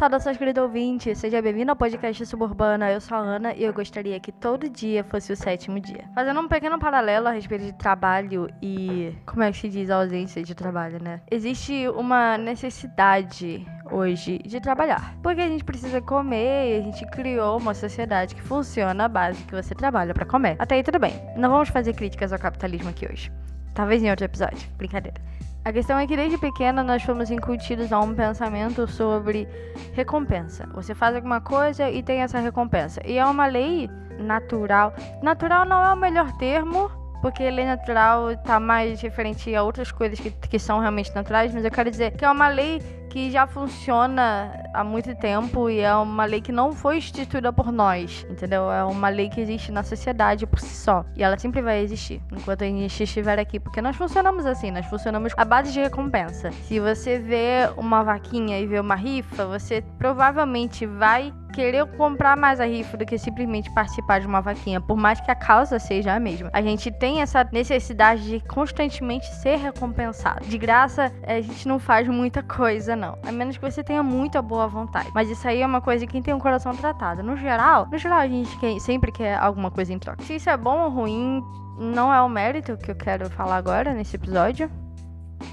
Saudações, querido ouvinte! Seja bem-vindo ao podcast Suburbana. Eu sou a Ana e eu gostaria que todo dia fosse o sétimo dia. Fazendo um pequeno paralelo a respeito de trabalho e. Como é que se diz a ausência de trabalho, né? Existe uma necessidade hoje de trabalhar. Porque a gente precisa comer e a gente criou uma sociedade que funciona à base que você trabalha para comer. Até aí tudo bem. Não vamos fazer críticas ao capitalismo aqui hoje. Talvez em outro episódio. Brincadeira. A questão é que desde pequena nós fomos incutidos a um pensamento sobre recompensa. Você faz alguma coisa e tem essa recompensa. E é uma lei natural. Natural não é o melhor termo, porque lei natural está mais referente a outras coisas que, que são realmente naturais, mas eu quero dizer que é uma lei que já funciona há muito tempo e é uma lei que não foi instituída por nós, entendeu? É uma lei que existe na sociedade por si só e ela sempre vai existir enquanto a gente estiver aqui, porque nós funcionamos assim, nós funcionamos à base de recompensa. Se você vê uma vaquinha e vê uma rifa, você provavelmente vai querer comprar mais a rifa do que simplesmente participar de uma vaquinha, por mais que a causa seja a mesma. A gente tem essa necessidade de constantemente ser recompensado. De graça, a gente não faz muita coisa, não. A menos que você tenha muita boa vontade. Mas isso aí é uma coisa que quem tem um coração tratado. No geral, no geral a gente quer, sempre quer alguma coisa em troca. Se isso é bom ou ruim, não é o mérito que eu quero falar agora nesse episódio.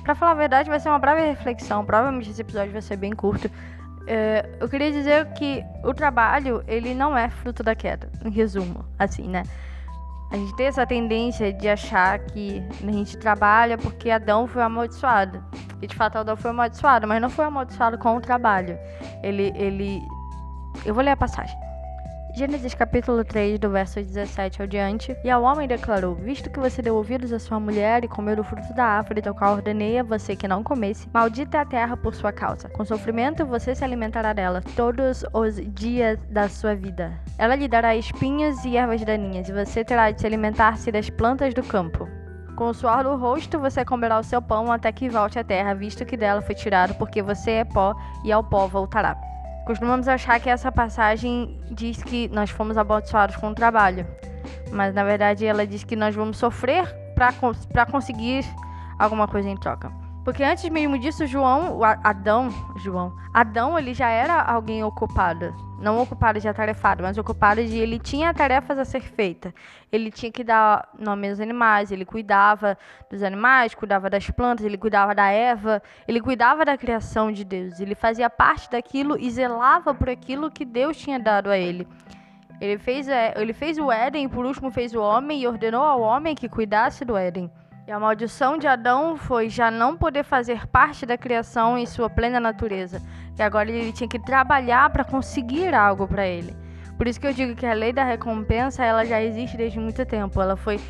Pra falar a verdade, vai ser uma breve reflexão. Provavelmente esse episódio vai ser bem curto. É, eu queria dizer que o trabalho, ele não é fruto da queda, em resumo, assim, né? A gente tem essa tendência de achar que a gente trabalha porque Adão foi amaldiçoado. E de fato Adão foi amaldiçoado, mas não foi amaldiçoado com o trabalho. Ele, ele... Eu vou ler a passagem. Gênesis capítulo 3, do verso 17 ao diante. E ao homem declarou: Visto que você deu ouvidos à sua mulher e comeu do fruto da árvore, do qual ordenei a você que não comesse, maldita é a terra por sua causa. Com sofrimento você se alimentará dela todos os dias da sua vida. Ela lhe dará espinhos e ervas daninhas, e você terá de se alimentar-se das plantas do campo. Com o suor do rosto você comerá o seu pão até que volte à terra, visto que dela foi tirado, porque você é pó e ao pó voltará. Costumamos achar que essa passagem diz que nós fomos amaldiçoados com o trabalho, mas na verdade ela diz que nós vamos sofrer para conseguir alguma coisa em troca. Porque antes mesmo disso, João, Adão, João, Adão, ele já era alguém ocupado. Não ocupado de atarefado, mas ocupado de ele tinha tarefas a ser feitas. Ele tinha que dar nome aos animais, ele cuidava dos animais, cuidava das plantas, ele cuidava da Eva, ele cuidava da criação de Deus. Ele fazia parte daquilo e zelava por aquilo que Deus tinha dado a ele. Ele fez, é, ele fez o Éden, por último fez o homem e ordenou ao homem que cuidasse do Éden. E a maldição de Adão foi já não poder fazer parte da criação em sua plena natureza. E agora ele tinha que trabalhar para conseguir algo para ele. Por isso que eu digo que a lei da recompensa ela já existe desde muito tempo. Ela foi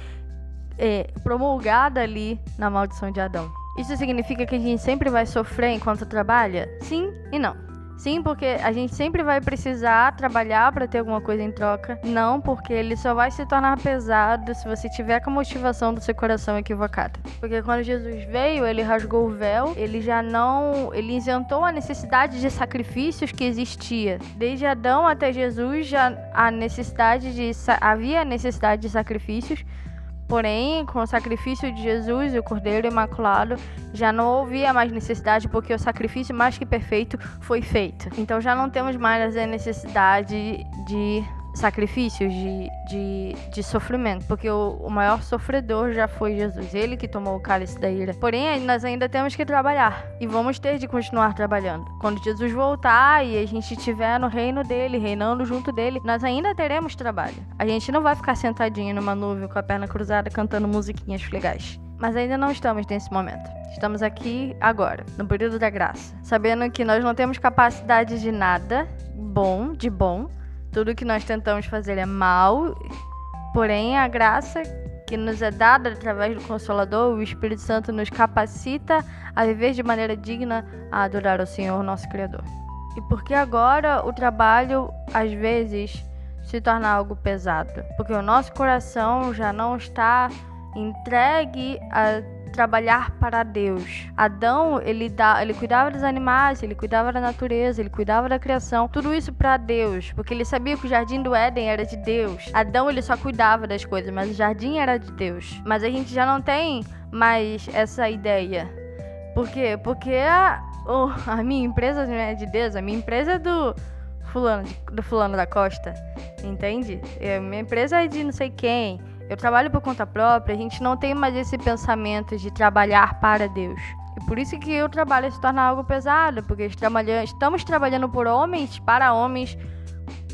é, promulgada ali na maldição de Adão. Isso significa que a gente sempre vai sofrer enquanto trabalha? Sim e não. Sim, porque a gente sempre vai precisar trabalhar para ter alguma coisa em troca. Não, porque ele só vai se tornar pesado se você tiver com a motivação do seu coração equivocada. Porque quando Jesus veio, ele rasgou o véu, ele já não, ele isentou a necessidade de sacrifícios que existia. Desde Adão até Jesus já a necessidade de havia necessidade de sacrifícios Porém, com o sacrifício de Jesus o Cordeiro Imaculado, já não havia mais necessidade, porque o sacrifício mais que perfeito foi feito. Então já não temos mais a necessidade de sacrifícios, de, de, de sofrimento, porque o, o maior sofredor já foi Jesus, ele que tomou o cálice da ira. Porém, nós ainda temos que trabalhar e vamos ter de continuar trabalhando. Quando Jesus voltar e a gente estiver no reino dele, reinando junto dele, nós ainda teremos trabalho. A gente não vai ficar sentadinho numa nuvem com a perna cruzada cantando musiquinhas legais. Mas ainda não estamos nesse momento. Estamos aqui agora, no período da graça, sabendo que nós não temos capacidade de nada bom, de bom, tudo que nós tentamos fazer é mal, porém a graça que nos é dada através do Consolador, o Espírito Santo nos capacita a viver de maneira digna a adorar o Senhor, nosso Criador. E porque agora o trabalho às vezes se torna algo pesado, porque o nosso coração já não está entregue a trabalhar para Deus. Adão, ele, dá, ele cuidava dos animais, ele cuidava da natureza, ele cuidava da criação, tudo isso para Deus, porque ele sabia que o jardim do Éden era de Deus. Adão, ele só cuidava das coisas, mas o jardim era de Deus. Mas a gente já não tem mais essa ideia. Por quê? Porque a, oh, a minha empresa não é de Deus, a minha empresa é do fulano, do fulano da Costa, entende? É, minha empresa é de não sei quem. Eu trabalho por conta própria, a gente não tem mais esse pensamento de trabalhar para Deus. E por isso que o trabalho se torna algo pesado, porque estamos trabalhando por homens, para homens,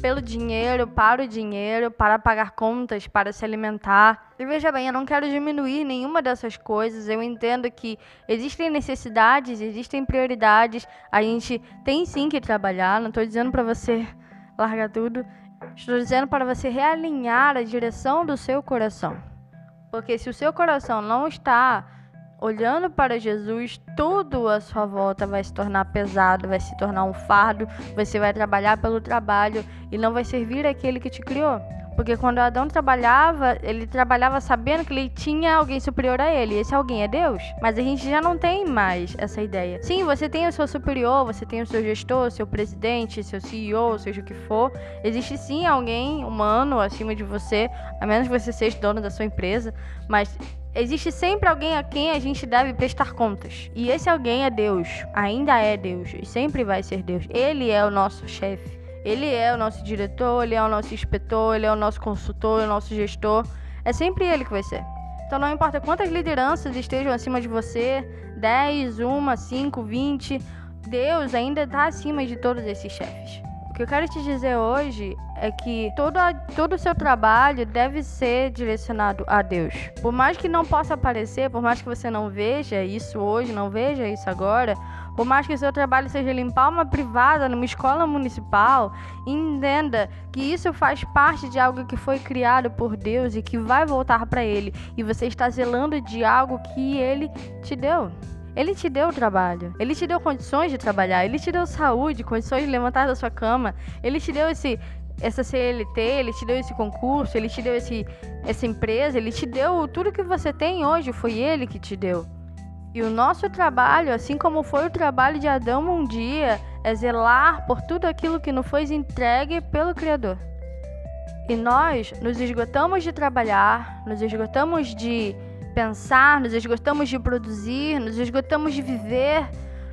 pelo dinheiro, para o dinheiro, para pagar contas, para se alimentar. E veja bem, eu não quero diminuir nenhuma dessas coisas. Eu entendo que existem necessidades, existem prioridades. A gente tem sim que trabalhar. Não estou dizendo para você largar tudo. Estou dizendo para você realinhar a direção do seu coração. Porque se o seu coração não está olhando para Jesus, tudo à sua volta vai se tornar pesado, vai se tornar um fardo, você vai trabalhar pelo trabalho e não vai servir aquele que te criou. Porque quando Adão trabalhava, ele trabalhava sabendo que ele tinha alguém superior a ele. Esse alguém é Deus. Mas a gente já não tem mais essa ideia. Sim, você tem o seu superior, você tem o seu gestor, seu presidente, seu CEO, seja o que for. Existe sim alguém humano acima de você, a menos que você seja dono da sua empresa. Mas Existe sempre alguém a quem a gente deve prestar contas. E esse alguém é Deus. Ainda é Deus. E sempre vai ser Deus. Ele é o nosso chefe. Ele é o nosso diretor, ele é o nosso inspetor, ele é o nosso consultor, o nosso gestor. É sempre ele que vai ser. Então não importa quantas lideranças estejam acima de você, 10, 1, 5, 20, Deus ainda está acima de todos esses chefes. O que eu quero te dizer hoje é que todo, todo o seu trabalho deve ser direcionado a Deus. Por mais que não possa aparecer, por mais que você não veja isso hoje, não veja isso agora, por mais que o seu trabalho seja limpar uma privada numa escola municipal, entenda que isso faz parte de algo que foi criado por Deus e que vai voltar para Ele. E você está zelando de algo que Ele te deu. Ele te deu trabalho, ele te deu condições de trabalhar, ele te deu saúde, condições de levantar da sua cama, ele te deu esse essa CLT, ele te deu esse concurso, ele te deu esse, essa empresa, ele te deu tudo que você tem hoje, foi ele que te deu. E o nosso trabalho, assim como foi o trabalho de Adão um dia, é zelar por tudo aquilo que nos foi entregue pelo Criador. E nós nos esgotamos de trabalhar, nos esgotamos de pensar, nos esgotamos de produzir, nos esgotamos de viver,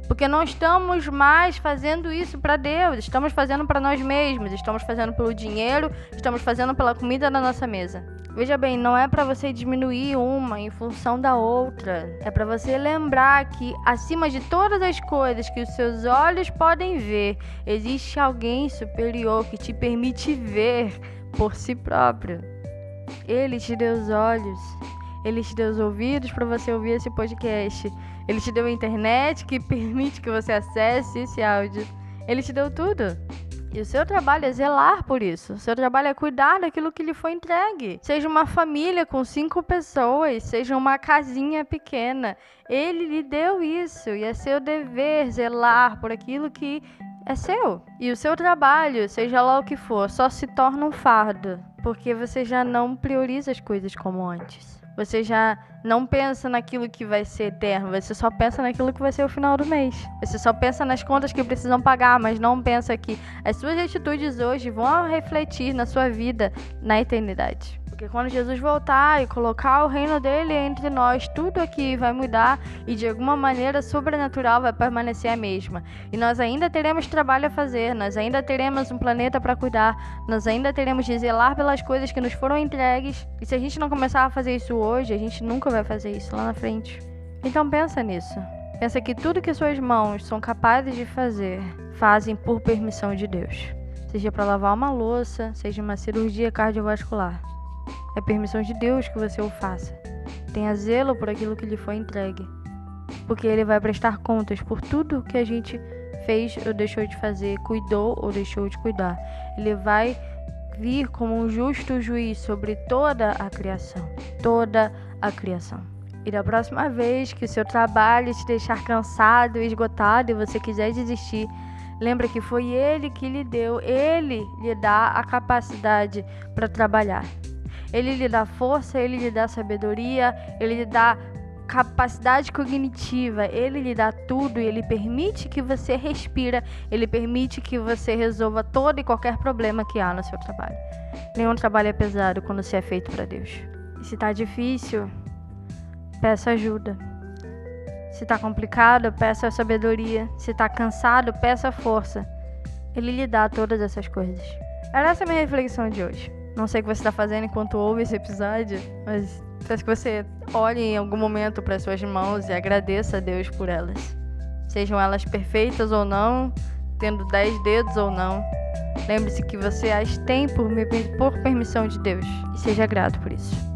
porque não estamos mais fazendo isso para Deus, estamos fazendo para nós mesmos, estamos fazendo pelo dinheiro, estamos fazendo pela comida na nossa mesa. Veja bem, não é para você diminuir uma em função da outra. É para você lembrar que acima de todas as coisas que os seus olhos podem ver, existe alguém superior que te permite ver por si próprio. Ele te deu os olhos, ele te deu os ouvidos para você ouvir esse podcast. Ele te deu a internet que permite que você acesse esse áudio. Ele te deu tudo. E o seu trabalho é zelar por isso. O seu trabalho é cuidar daquilo que lhe foi entregue. Seja uma família com cinco pessoas, seja uma casinha pequena. Ele lhe deu isso e é seu dever zelar por aquilo que é seu. E o seu trabalho, seja lá o que for, só se torna um fardo porque você já não prioriza as coisas como antes. Você já não pensa naquilo que vai ser eterno, você só pensa naquilo que vai ser o final do mês. Você só pensa nas contas que precisam pagar, mas não pensa que as suas atitudes hoje vão refletir na sua vida na eternidade. Porque quando Jesus voltar e colocar o reino dele entre nós, tudo aqui vai mudar e de alguma maneira sobrenatural vai permanecer a mesma. E nós ainda teremos trabalho a fazer, nós ainda teremos um planeta para cuidar, nós ainda teremos de zelar pelas coisas que nos foram entregues. E se a gente não começar a fazer isso hoje, a gente nunca vai fazer isso lá na frente. Então pensa nisso. Pensa que tudo que suas mãos são capazes de fazer, fazem por permissão de Deus. Seja para lavar uma louça, seja uma cirurgia cardiovascular. É permissão de Deus que você o faça. Tenha zelo por aquilo que lhe foi entregue. Porque ele vai prestar contas por tudo que a gente fez ou deixou de fazer, cuidou ou deixou de cuidar. Ele vai vir como um justo juiz sobre toda a criação. Toda a criação. E da próxima vez que o seu trabalho te deixar cansado, esgotado e você quiser desistir, lembra que foi ele que lhe deu, ele lhe dá a capacidade para trabalhar. Ele lhe dá força, ele lhe dá sabedoria, ele lhe dá capacidade cognitiva, ele lhe dá tudo ele permite que você respira, ele permite que você resolva todo e qualquer problema que há no seu trabalho. Nenhum trabalho é pesado quando se é feito para Deus. E se está difícil, peça ajuda. Se Se tá complicado, peça sabedoria. Se tá cansado, peça força. Ele lhe dá todas essas coisas. Era essa a minha reflexão de hoje. Não sei o que você está fazendo enquanto ouve esse episódio, mas peço que você olhe em algum momento para suas mãos e agradeça a Deus por elas. Sejam elas perfeitas ou não, tendo dez dedos ou não. Lembre-se que você as tem por, por permissão de Deus e seja grato por isso.